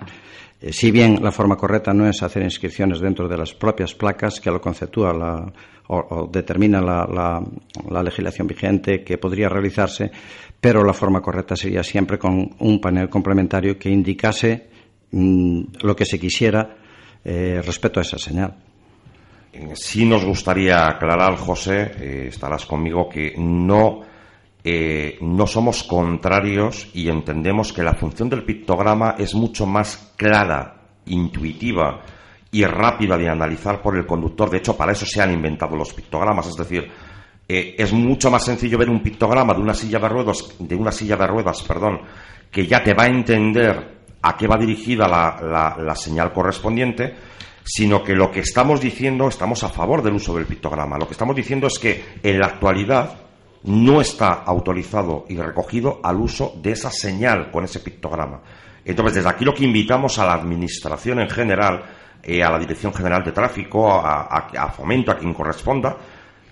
Eh, si bien la forma correcta no es hacer inscripciones dentro de las propias placas que lo conceptúa la, o, determina la, legislación vigente que podría realizarse, pero la forma correcta sería siempre con un panel complementario que indicase mm, lo que se quisiera eh, respecto a esa señal. Sí nos gustaría aclarar, José, eh, estarás conmigo, que no, eh, no somos contrarios y entendemos que la función del pictograma es mucho más clara, intuitiva y rápida de analizar por el conductor. De hecho, para eso se han inventado los pictogramas. Es decir, eh, es mucho más sencillo ver un pictograma de una silla de ruedas, de una silla de ruedas, perdón, que ya te va a entender a qué va dirigida la, la señal correspondiente sino que lo que estamos diciendo, estamos a favor del uso del pictograma. Lo que estamos diciendo es que en la actualidad no está autorizado y recogido al uso de esa señal con ese pictograma. Entonces, desde aquí lo que invitamos a la Administración en general, eh, a la Dirección General de Tráfico, a, a Fomento, a quien corresponda,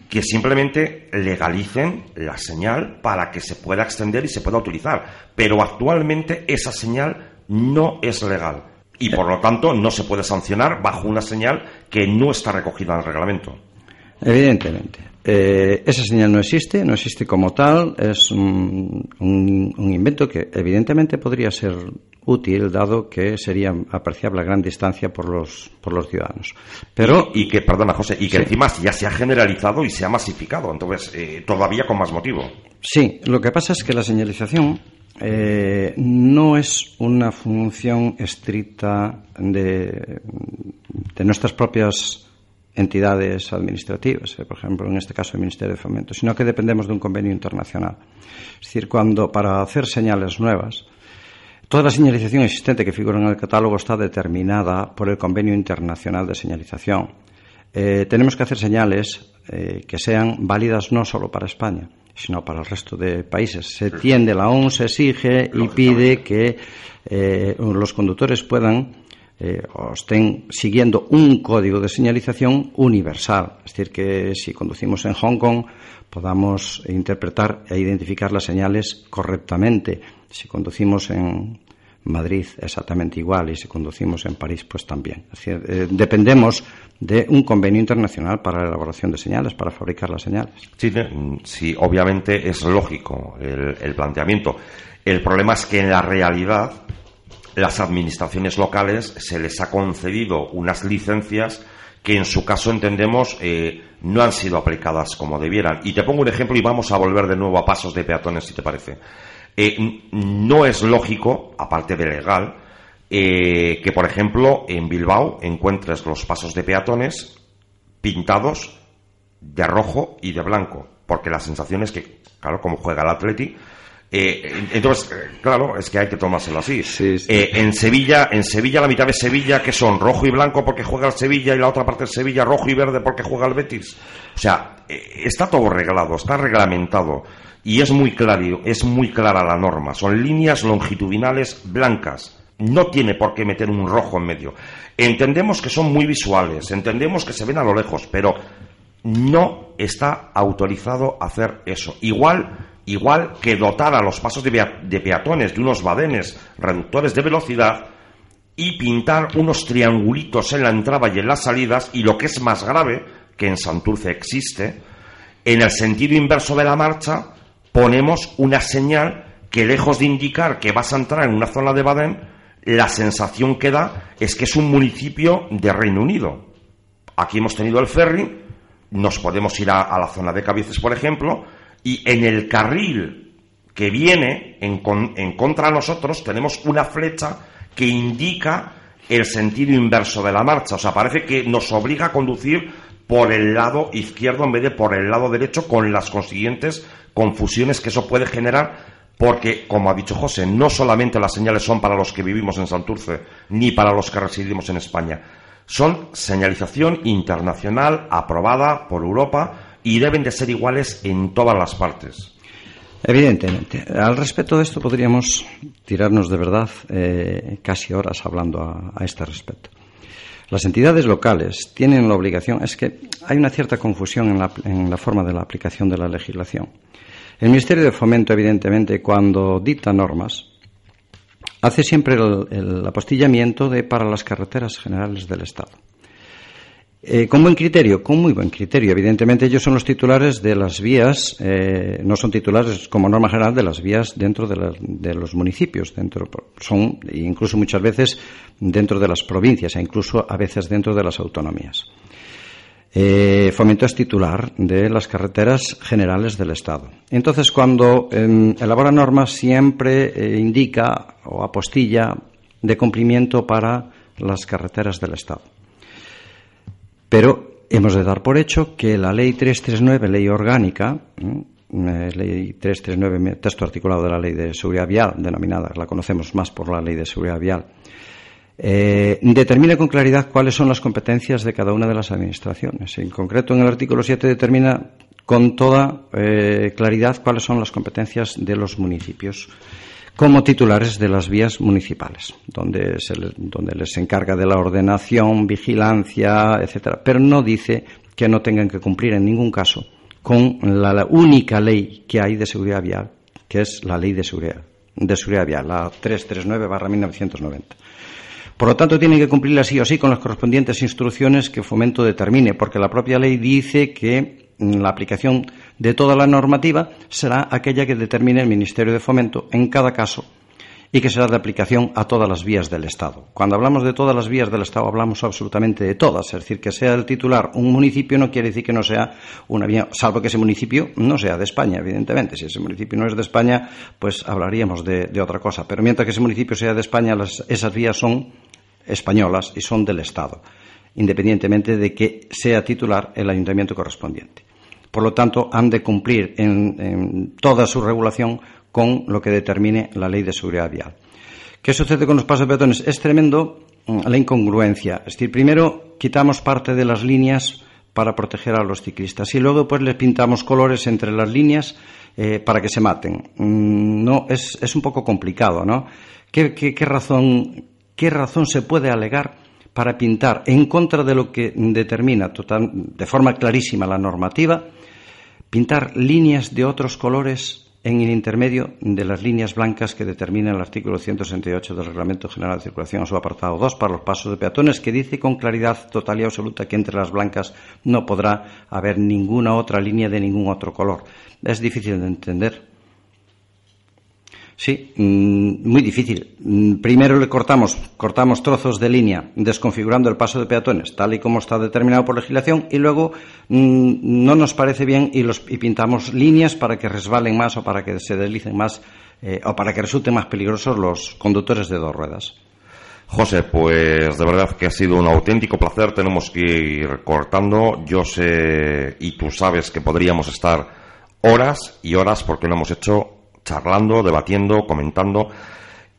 que simplemente legalicen la señal para que se pueda extender y se pueda utilizar. Pero actualmente esa señal no es legal y por lo tanto no se puede sancionar bajo una señal que no está recogida en el reglamento. Evidentemente. Eh, esa señal no existe, no existe como tal, es un, invento que evidentemente podría ser útil, dado que sería apreciable a gran distancia por los, por los ciudadanos. Pero, y, que, perdona José, y que encima ya se ha generalizado y se ha masificado, entonces eh, todavía con más motivo. Sí, lo que pasa es que la señalización eh, no es una función estricta de, nuestras propias entidades administrativas, eh, por ejemplo, en este caso el Ministerio de Fomento, sino que dependemos de un convenio internacional. Es decir, cuando para hacer señales nuevas, toda la señalización existente que figura en el catálogo está determinada por el convenio internacional de señalización. Eh, tenemos que hacer señales que sean válidas no solo para España, sino para el resto de países. Se tiende, la ONU se exige y pide que eh, los conductores puedan eh, estén siguiendo un código de señalización universal. Es decir, que si conducimos en Hong Kong podamos interpretar e identificar las señales correctamente. Si conducimos en Madrid exactamente igual y si conducimos en París pues también. Es decir, eh, dependemos de un convenio internacional para la elaboración de señales, para fabricar las señales. Sí, obviamente es lógico el, planteamiento. El problema es que en la realidad las administraciones locales se les ha concedido unas licencias que en su caso entendemos eh, no han sido aplicadas como debieran. Y te pongo un ejemplo y vamos a volver de nuevo a pasos de peatones, si te parece. Eh, no es lógico, aparte de legal, eh, que, por ejemplo, en Bilbao encuentres los pasos de peatones pintados de rojo y de blanco, porque la sensación es que, claro, como juega el Atleti, eh, entonces, claro, es que hay que tomárselo así. en Sevilla, en Sevilla, la mitad de Sevilla, que son rojo y blanco porque juega el Sevilla y la otra parte de Sevilla rojo y verde porque juega el Betis. O sea, está todo reglado, está reglamentado y es muy claro, es muy clara la norma. Son líneas longitudinales blancas. No tiene por qué meter un rojo en medio. Entendemos que son muy visuales, entendemos que se ven a lo lejos, pero no está autorizado a hacer eso. Igual, igual que dotar a los pasos de, de peatones de unos badenes reductores de velocidad y pintar unos triangulitos en la entrada y en las salidas, y lo que es más grave, que en Santurce existe, en el sentido inverso de la marcha, ponemos una señal que lejos de indicar que vas a entrar en una zona de Baden, la sensación que da es que es un municipio de Reino Unido. Aquí hemos tenido el ferry, nos podemos ir a, la zona de Cabieces, por ejemplo, y en el carril que viene en, en contra de nosotros tenemos una flecha que indica el sentido inverso de la marcha. O sea, parece que nos obliga a conducir por el lado izquierdo en vez de por el lado derecho, con las consiguientes confusiones que eso puede generar, porque, como ha dicho José, no solamente las señales son para los que vivimos en Santurce, ni para los que residimos en España, son señalización internacional aprobada por Europa y deben de ser iguales en todas las partes. Evidentemente. Al respecto de esto podríamos tirarnos de verdad eh, casi horas hablando a, este respecto. Las entidades locales tienen la obligación, es que hay una cierta confusión en la, en la forma de la aplicación de la legislación. El Ministerio de Fomento, evidentemente, cuando dicta normas, hace siempre el, el apostillamiento de para las carreteras generales del Estado. Eh, con buen criterio, con muy buen criterio. Evidentemente ellos son los titulares de las vías, eh, no son titulares como norma general de las vías dentro de, de, los municipios, dentro son incluso muchas veces dentro de las provincias e incluso a veces dentro de las autonomías. Eh, Fomento es titular de las carreteras generales del Estado. Entonces, cuando eh, elabora normas, siempre eh, indica o apostilla de cumplimiento para las carreteras del Estado. Pero hemos de dar por hecho que la Ley 339, ley orgánica, eh, Ley 339, texto articulado de la Ley de Seguridad Vial, denominada, la conocemos más por la Ley de Seguridad Vial, eh, determina con claridad cuáles son las competencias de cada una de las administraciones. En concreto, en el artículo 7 determina con toda eh, claridad cuáles son las competencias de los municipios como titulares de las vías municipales, donde, se les, donde les encarga de la ordenación, vigilancia, etcétera. Pero no dice que no tengan que cumplir en ningún caso con la, la única ley que hay de seguridad vial, que es la ley de seguridad, de seguridad vial, la 339-1990. Por lo tanto, tienen que cumplirla sí o sí con las correspondientes instrucciones que Fomento determine, porque la propia ley dice que la aplicación de toda la normativa será aquella que determine el Ministerio de Fomento en cada caso y que será de aplicación a todas las vías del Estado. Cuando hablamos de todas las vías del Estado, hablamos absolutamente de todas. Es decir, que sea el titular un municipio no quiere decir que no sea una vía, salvo que ese municipio no sea de España, evidentemente. Si ese municipio no es de España, pues hablaríamos de, de otra cosa. Pero mientras que ese municipio sea de España, las, esas vías son españolas y son del Estado, independientemente de que sea titular el ayuntamiento correspondiente. Por lo tanto, han de cumplir en, toda su regulación con lo que determine la ley de seguridad vial. ¿Qué sucede con los pasos de peatones? Es tremendo mm, la incongruencia. Es decir, primero quitamos parte de las líneas para proteger a los ciclistas y luego pues les pintamos colores entre las líneas eh, para que se maten. Mm, no, es, es, un poco complicado, ¿no? ¿Qué, qué, qué razón qué razón se puede alegar para pintar en contra de lo que determina total, de forma clarísima la normativa, pintar líneas de otros colores en el intermedio de las líneas blancas que determina el artículo 168 del Reglamento General de Circulación, su apartado 2, para los pasos de peatones, que dice con claridad total y absoluta que entre las blancas no podrá haber ninguna otra línea de ningún otro color. Es difícil de entender Sí, mmm, muy difícil. Mm, primero le cortamos, cortamos trozos de línea, desconfigurando el paso de peatones, tal y como está determinado por legislación, y luego mmm, no nos parece bien y, y, pintamos líneas para que resbalen más o para que se deslicen más eh, o para que resulten más peligrosos los conductores de dos ruedas. José, pues de verdad que ha sido un auténtico placer. Tenemos que ir cortando. Yo sé y tú sabes que podríamos estar horas y horas porque lo hemos hecho charlando, debatiendo, comentando.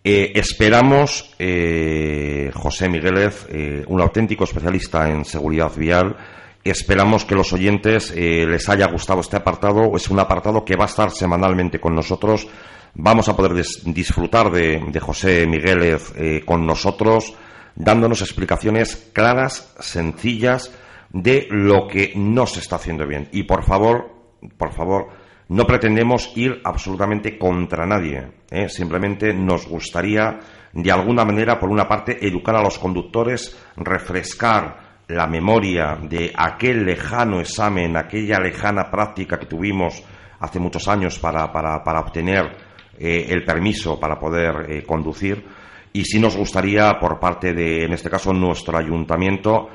Eh, esperamos, eh, José Migueles, eh, un auténtico especialista en seguridad vial, esperamos que los oyentes eh, les haya gustado este apartado. Es un apartado que va a estar semanalmente con nosotros. Vamos a poder disfrutar de, José Migueles con nosotros, dándonos explicaciones claras, sencillas, de lo que no se está haciendo bien. Y por favor, por favor, no pretendemos ir absolutamente contra nadie. ¿eh? Simplemente nos gustaría, de alguna manera, por una parte, educar a los conductores, refrescar la memoria de aquel lejano examen, aquella lejana práctica que tuvimos hace muchos años para, para, para obtener eh, el permiso para poder eh, conducir. Y sí nos gustaría, por parte de, en este caso, nuestro ayuntamiento,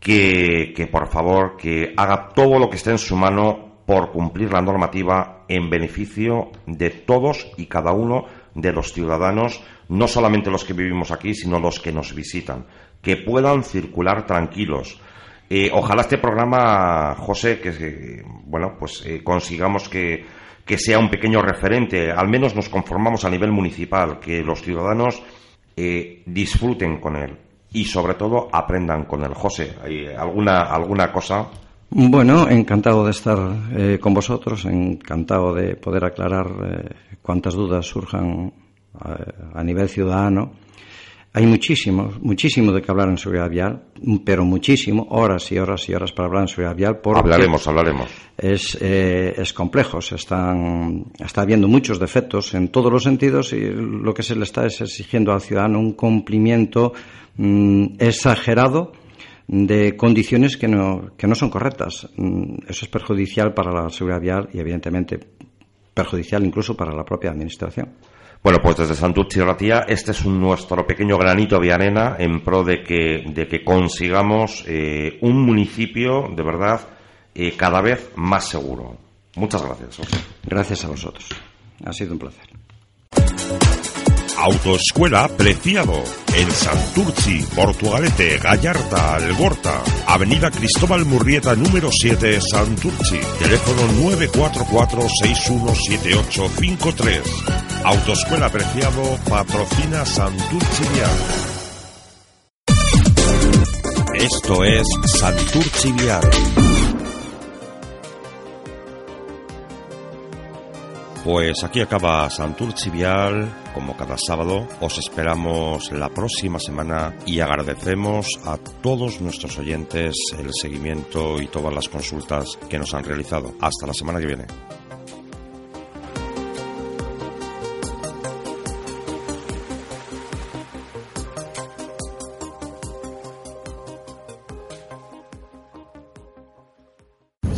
que, que por favor, que haga todo lo que esté en su mano por cumplir la normativa en beneficio de todos y cada uno de los ciudadanos, no solamente los que vivimos aquí, sino los que nos visitan, que puedan circular tranquilos. Eh, ojalá este programa, José, que bueno, pues eh, consigamos que, que, sea un pequeño referente, al menos nos conformamos a nivel municipal, que los ciudadanos eh, disfruten con él y sobre todo aprendan con él. José, ¿hay alguna, alguna cosa? Bueno, encantado de estar eh, con vosotros, encantado de poder aclarar eh, cuantas dudas surjan a, a nivel ciudadano hay muchísimo, muchísimo de que hablar en seguridad vial, pero muchísimo, horas y horas y horas para hablar en seguridad vial. Porque hablaremos, hablaremos. Es, eh, es complejo, se están, está habiendo muchos defectos en todos los sentidos y lo que se le está es exigiendo al ciudadano un cumplimiento mm, exagerado de condiciones que no, que no son correctas. Mm, eso es perjudicial para la seguridad vial y, evidentemente, perjudicial incluso para la propia Administración. Bueno, pues desde Santurce Ratía, este es un, nuestro pequeño granito de arena en pro de que, de que consigamos eh, un municipio de verdad eh, cada vez más seguro. Muchas gracias. Gracias a vosotros. Ha sido un placer. Autoescuela Preciado, en Santurci, Portugalete, Gallarta, Algorta, Avenida Cristóbal Murrieta número 7, Santurci, teléfono 944-617853. Autoescuela Preciado patrocina Santurci Vial. Esto es Santurci Vial. Pues aquí acaba Santurci Vial, como cada sábado. Os esperamos la próxima semana y agradecemos a todos nuestros oyentes el seguimiento y todas las consultas que nos han realizado. Hasta la semana que viene.